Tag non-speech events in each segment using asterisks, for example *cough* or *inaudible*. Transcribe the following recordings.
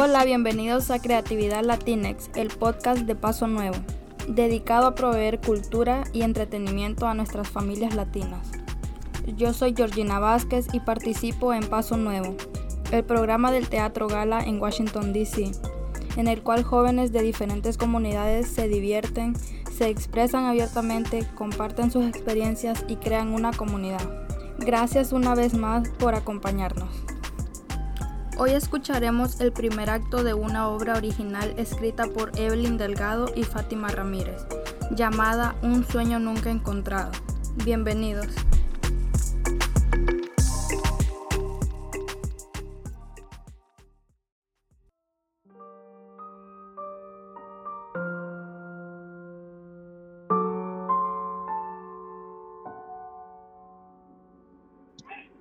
Hola, bienvenidos a Creatividad Latinex, el podcast de Paso Nuevo, dedicado a proveer cultura y entretenimiento a nuestras familias latinas. Yo soy Georgina Vázquez y participo en Paso Nuevo, el programa del Teatro Gala en Washington, D.C., en el cual jóvenes de diferentes comunidades se divierten, se expresan abiertamente, comparten sus experiencias y crean una comunidad. Gracias una vez más por acompañarnos. Hoy escucharemos el primer acto de una obra original escrita por Evelyn Delgado y Fátima Ramírez, llamada Un sueño nunca encontrado. Bienvenidos.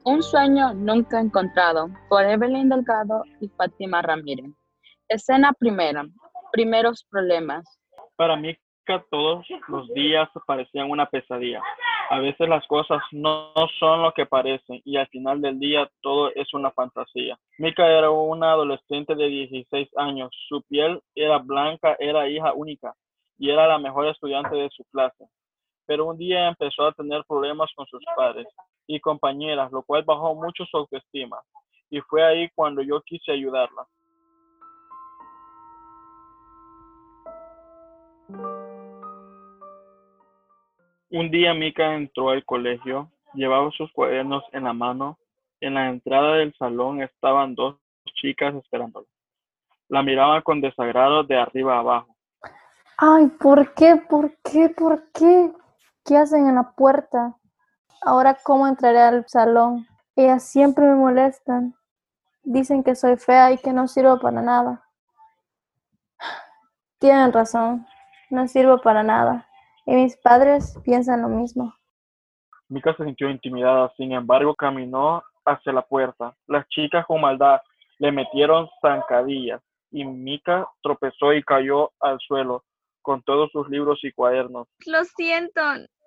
Un sueño nunca encontrado por Evelyn Delgado y Fátima Ramírez. Escena primera. Primeros problemas. Para mí todos los días parecían una pesadilla. A veces las cosas no, son lo que parecen y al final del día todo es una fantasía. Mika era una adolescente de 16 años. Su piel era blanca, era hija única y era la mejor estudiante de su clase. Pero un día empezó a tener problemas con sus padres y compañeras, lo cual bajó mucho su autoestima. Y fue ahí cuando yo quise ayudarla. Un día Mika entró al colegio, llevaba sus cuadernos en la mano. En la entrada del salón estaban dos chicas esperándola. La miraban con desagrado de arriba a abajo. Ay, ¿por qué? ¿Por qué? ¿Por qué? ¿Qué hacen en la puerta? Ahora, ¿cómo entraré al salón? Ellas siempre me molestan. Dicen que soy fea y que no sirvo para nada. *sighs* Tienen razón, no sirvo para nada. Y mis padres piensan lo mismo. Mika se sintió intimidada, sin embargo, caminó hacia la puerta. Las chicas con maldad le metieron zancadillas y Mika tropezó y cayó al suelo con todos sus libros y cuadernos. Lo siento,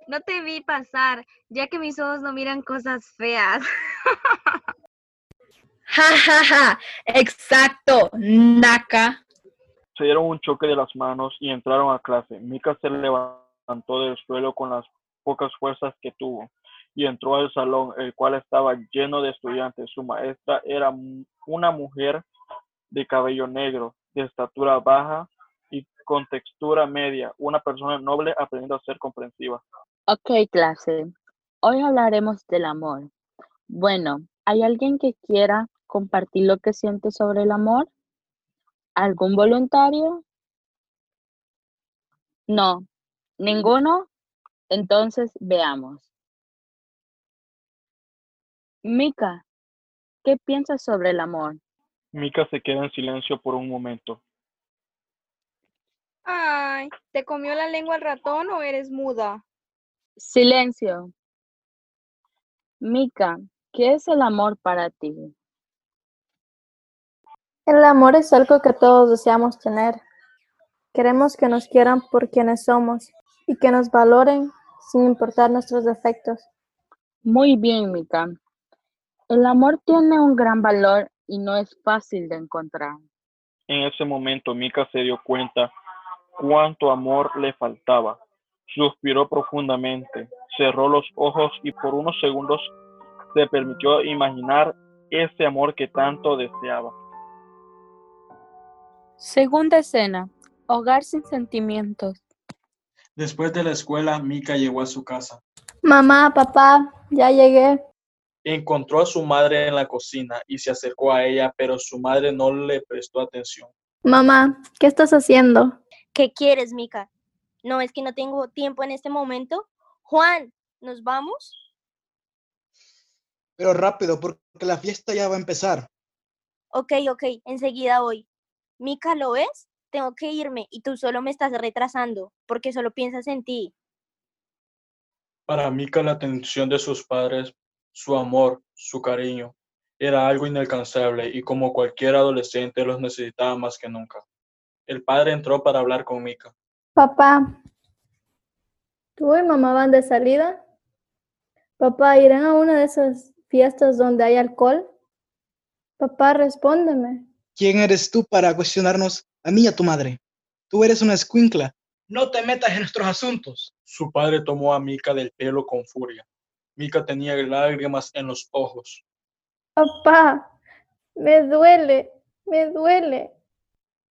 no te vi pasar, ya que mis ojos no miran cosas feas. *laughs* Ja, ja, ja, exacto, Naka. Se dieron un choque de las manos y entraron a clase. Mika se levantó del suelo con las pocas fuerzas que tuvo y entró al salón, el cual estaba lleno de estudiantes. Su maestra era una mujer de cabello negro, de estatura baja y con textura media, una persona noble aprendiendo a ser comprensiva. Ok, clase. Hoy hablaremos del amor. Bueno, ¿hay alguien que quiera compartir lo que siente sobre el amor? ¿Algún voluntario? No, ninguno. Entonces veamos. Mika, ¿qué piensas sobre el amor? Mika se queda en silencio por un momento. Ay, ¿te comió la lengua el ratón o eres muda? Silencio. Mika, ¿qué es el amor para ti? El amor es algo que todos deseamos tener. Queremos que nos quieran por quienes somos y que nos valoren sin importar nuestros defectos. Muy bien, Mika. El amor tiene un gran valor y no es fácil de encontrar. En ese momento, Mika se dio cuenta cuánto amor le faltaba. Suspiró profundamente, cerró los ojos y por unos segundos se permitió imaginar ese amor que tanto deseaba. Segunda escena. Hogar sin sentimientos. Después de la escuela, Mika llegó a su casa. Mamá, papá, ya llegué. Encontró a su madre en la cocina y se acercó a ella, pero su madre no le prestó atención. Mamá, ¿qué estás haciendo? ¿Qué quieres, Mika? No, es que no tengo tiempo en este momento. Juan, ¿nos vamos? Pero rápido, porque la fiesta ya va a empezar. Ok, ok, enseguida voy. Mika, ¿lo ves? Tengo que irme y tú solo me estás retrasando porque solo piensas en ti. Para Mika la atención de sus padres, su amor, su cariño, era algo inalcanzable y como cualquier adolescente los necesitaba más que nunca. El padre entró para hablar con Mika. Papá, ¿tú y mamá van de salida? Papá, ¿irán a una de esas fiestas donde hay alcohol? Papá, respóndeme. ¿Quién eres tú para cuestionarnos a mí y a tu madre? Tú eres una escuincla. No te metas en nuestros asuntos. Su padre tomó a Mica del pelo con furia. Mica tenía lágrimas en los ojos. Papá, me duele, me duele.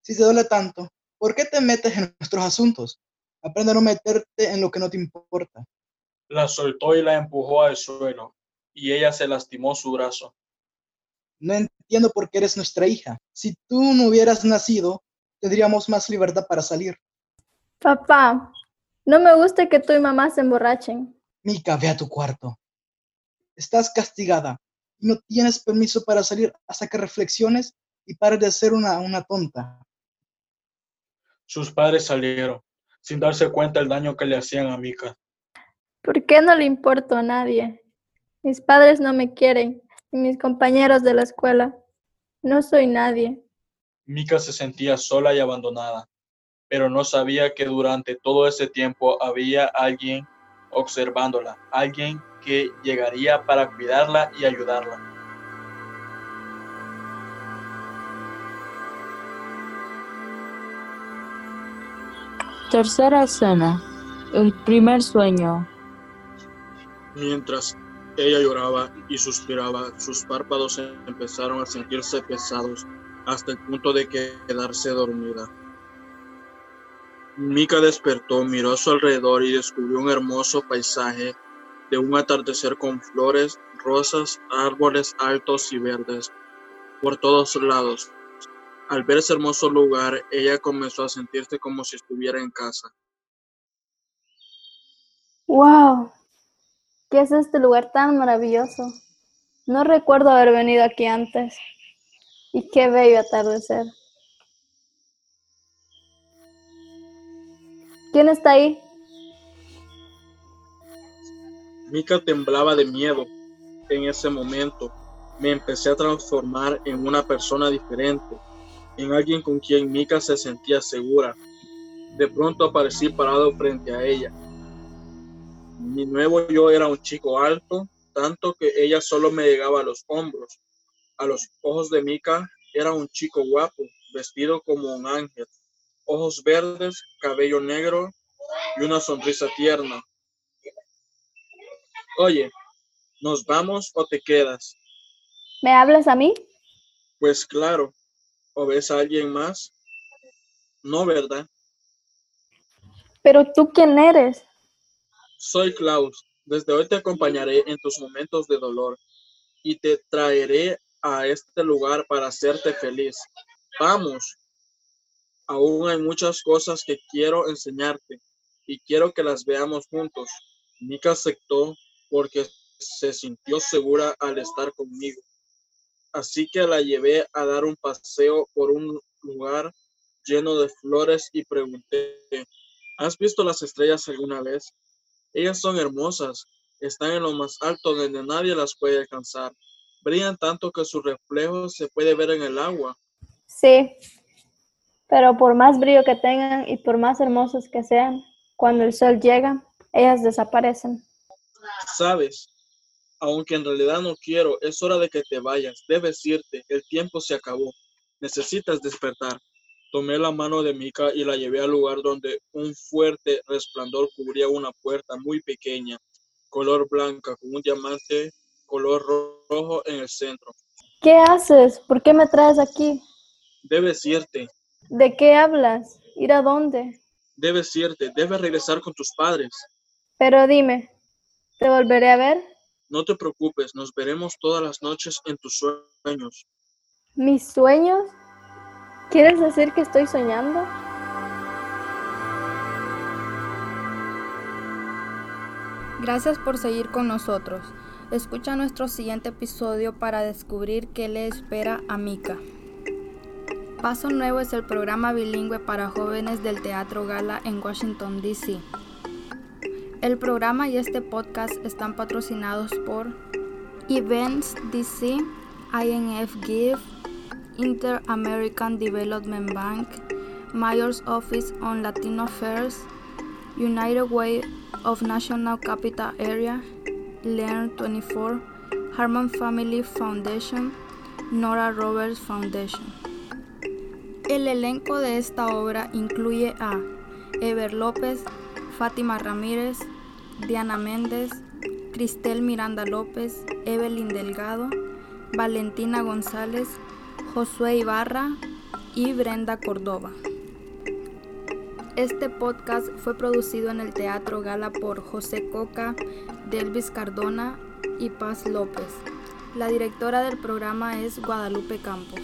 Si te duele tanto, ¿por qué te metes en nuestros asuntos? Aprende a no meterte en lo que no te importa. La soltó y la empujó al suelo, y ella se lastimó su brazo. No entiendo por qué eres nuestra hija. Si tú no hubieras nacido, tendríamos más libertad para salir. Papá, no me gusta que tú y mamá se emborrachen. Mica, ve a tu cuarto. Estás castigada y no tienes permiso para salir hasta que reflexiones y pares de ser una, una tonta. Sus padres salieron, sin darse cuenta del daño que le hacían a Mica. ¿Por qué no le importo a nadie? Mis padres no me quieren, y mis compañeros de la escuela. No soy nadie. Mica se sentía sola y abandonada, pero no sabía que durante todo ese tiempo había alguien observándola, alguien que llegaría para cuidarla y ayudarla. Tercera escena. El primer sueño. Mientras ella lloraba y suspiraba, sus párpados empezaron a sentirse pesados hasta el punto de quedarse dormida. Mika despertó, miró a su alrededor y descubrió un hermoso paisaje de un atardecer con flores, rosas, árboles altos y verdes por todos lados. Al ver ese hermoso lugar, ella comenzó a sentirse como si estuviera en casa. ¡Wow! ¿Qué es este lugar tan maravilloso? No recuerdo haber venido aquí antes. Y qué bello atardecer. ¿Quién está ahí? Mika temblaba de miedo en ese momento. Me empecé a transformar en una persona diferente, en alguien con quien Mika se sentía segura. De pronto aparecí parado frente a ella. Mi nuevo yo era un chico alto, tanto que ella solo me llegaba a los hombros. A los ojos de Mika era un chico guapo, vestido como un ángel, ojos verdes, cabello negro y una sonrisa tierna. Oye, ¿nos vamos o te quedas? ¿Me hablas a mí? Pues claro. ¿O ves a alguien más? No, ¿verdad? Pero tú quién eres? Soy Klaus. Desde hoy te acompañaré en tus momentos de dolor y te traeré a este lugar para hacerte feliz. Vamos. Aún hay muchas cosas que quiero enseñarte y quiero que las veamos juntos. Mika aceptó porque se sintió segura al estar conmigo. Así que la llevé a dar un paseo por un lugar lleno de flores y pregunté, ¿has visto las estrellas alguna vez? Ellas son hermosas, están en lo más alto donde nadie las puede alcanzar. Brillan tanto que su reflejo se puede ver en el agua. Sí, pero por más brillo que tengan y por más hermosos que sean, cuando el sol llega, ellas desaparecen. Sabes, aunque en realidad no quiero, es hora de que te vayas. Debes irte, el tiempo se acabó. Necesitas despertar. Tomé la mano de Mika y la llevé al lugar donde un fuerte resplandor cubría una puerta muy pequeña, color blanca, con un diamante color rojo en el centro. ¿Qué haces? ¿Por qué me traes aquí? Debes irte. ¿De qué hablas? ¿Ir a dónde? Debes irte. Debes regresar con tus padres. Pero dime, ¿te volveré a ver? No te preocupes, nos veremos todas las noches en tus sueños. ¿Mis sueños? ¿Quieres decir que estoy soñando? Gracias por seguir con nosotros. Escucha nuestro siguiente episodio para descubrir qué le espera a Mika. Paso Nuevo es el programa bilingüe para jóvenes del Teatro Gala en Washington, D.C. El programa y este podcast están patrocinados por Events DC, INF Give, Inter-American Development Bank, Mayor's Office on Latino Affairs, United Way of National Capital Area, Learn 24, Harman Family Foundation, Nora Roberts Foundation. El elenco de esta obra incluye a Ever López, Fátima Ramírez, Diana Méndez, Cristel Miranda López, Evelyn Delgado, Valentina González, Josué Ibarra y Brenda Córdoba. Este podcast fue producido en el Teatro Gala por José Coca, Delvis Cardona y Paz López. La directora del programa es Guadalupe Campos.